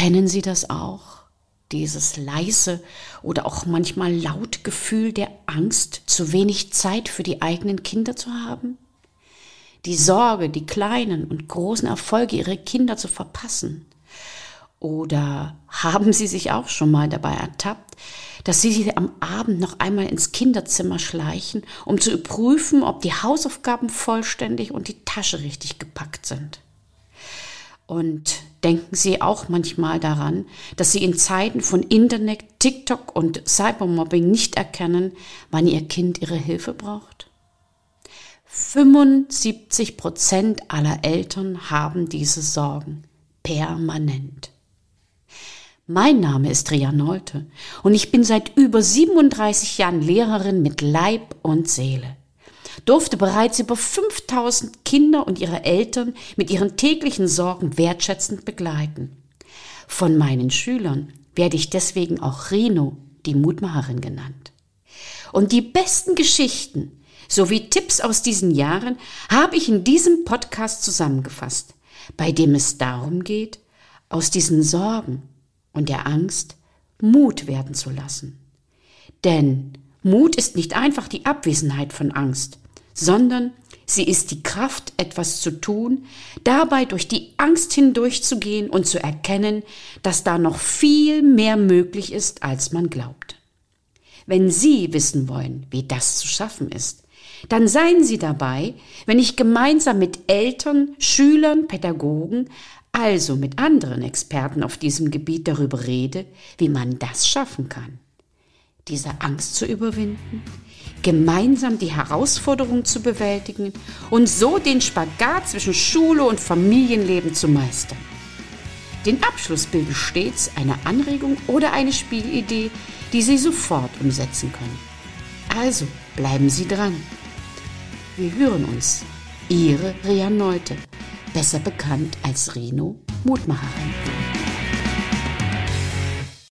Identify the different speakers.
Speaker 1: Kennen Sie das auch? Dieses leise oder auch manchmal laut Gefühl der Angst, zu wenig Zeit für die eigenen Kinder zu haben? Die Sorge, die kleinen und großen Erfolge ihrer Kinder zu verpassen? Oder haben Sie sich auch schon mal dabei ertappt, dass Sie sich am Abend noch einmal ins Kinderzimmer schleichen, um zu prüfen, ob die Hausaufgaben vollständig und die Tasche richtig gepackt sind? Und denken Sie auch manchmal daran, dass Sie in Zeiten von Internet, TikTok und Cybermobbing nicht erkennen, wann Ihr Kind Ihre Hilfe braucht? 75 Prozent aller Eltern haben diese Sorgen permanent. Mein Name ist Ria Nolte und ich bin seit über 37 Jahren Lehrerin mit Leib und Seele. Durfte bereits über 5000 Kinder und ihre Eltern mit ihren täglichen Sorgen wertschätzend begleiten. Von meinen Schülern werde ich deswegen auch Rino, die Mutmacherin genannt. Und die besten Geschichten sowie Tipps aus diesen Jahren habe ich in diesem Podcast zusammengefasst, bei dem es darum geht, aus diesen Sorgen und der Angst Mut werden zu lassen. Denn Mut ist nicht einfach die Abwesenheit von Angst, sondern sie ist die Kraft, etwas zu tun, dabei durch die Angst hindurchzugehen und zu erkennen, dass da noch viel mehr möglich ist, als man glaubt. Wenn Sie wissen wollen, wie das zu schaffen ist, dann seien Sie dabei, wenn ich gemeinsam mit Eltern, Schülern, Pädagogen also mit anderen Experten auf diesem Gebiet darüber rede, wie man das schaffen kann. Diese Angst zu überwinden, gemeinsam die Herausforderung zu bewältigen und so den Spagat zwischen Schule und Familienleben zu meistern. Den Abschluss bilden stets eine Anregung oder eine Spielidee, die Sie sofort umsetzen können. Also bleiben Sie dran. Wir hören uns. Ihre Ria Neute besser bekannt als Reno Mutmacherin.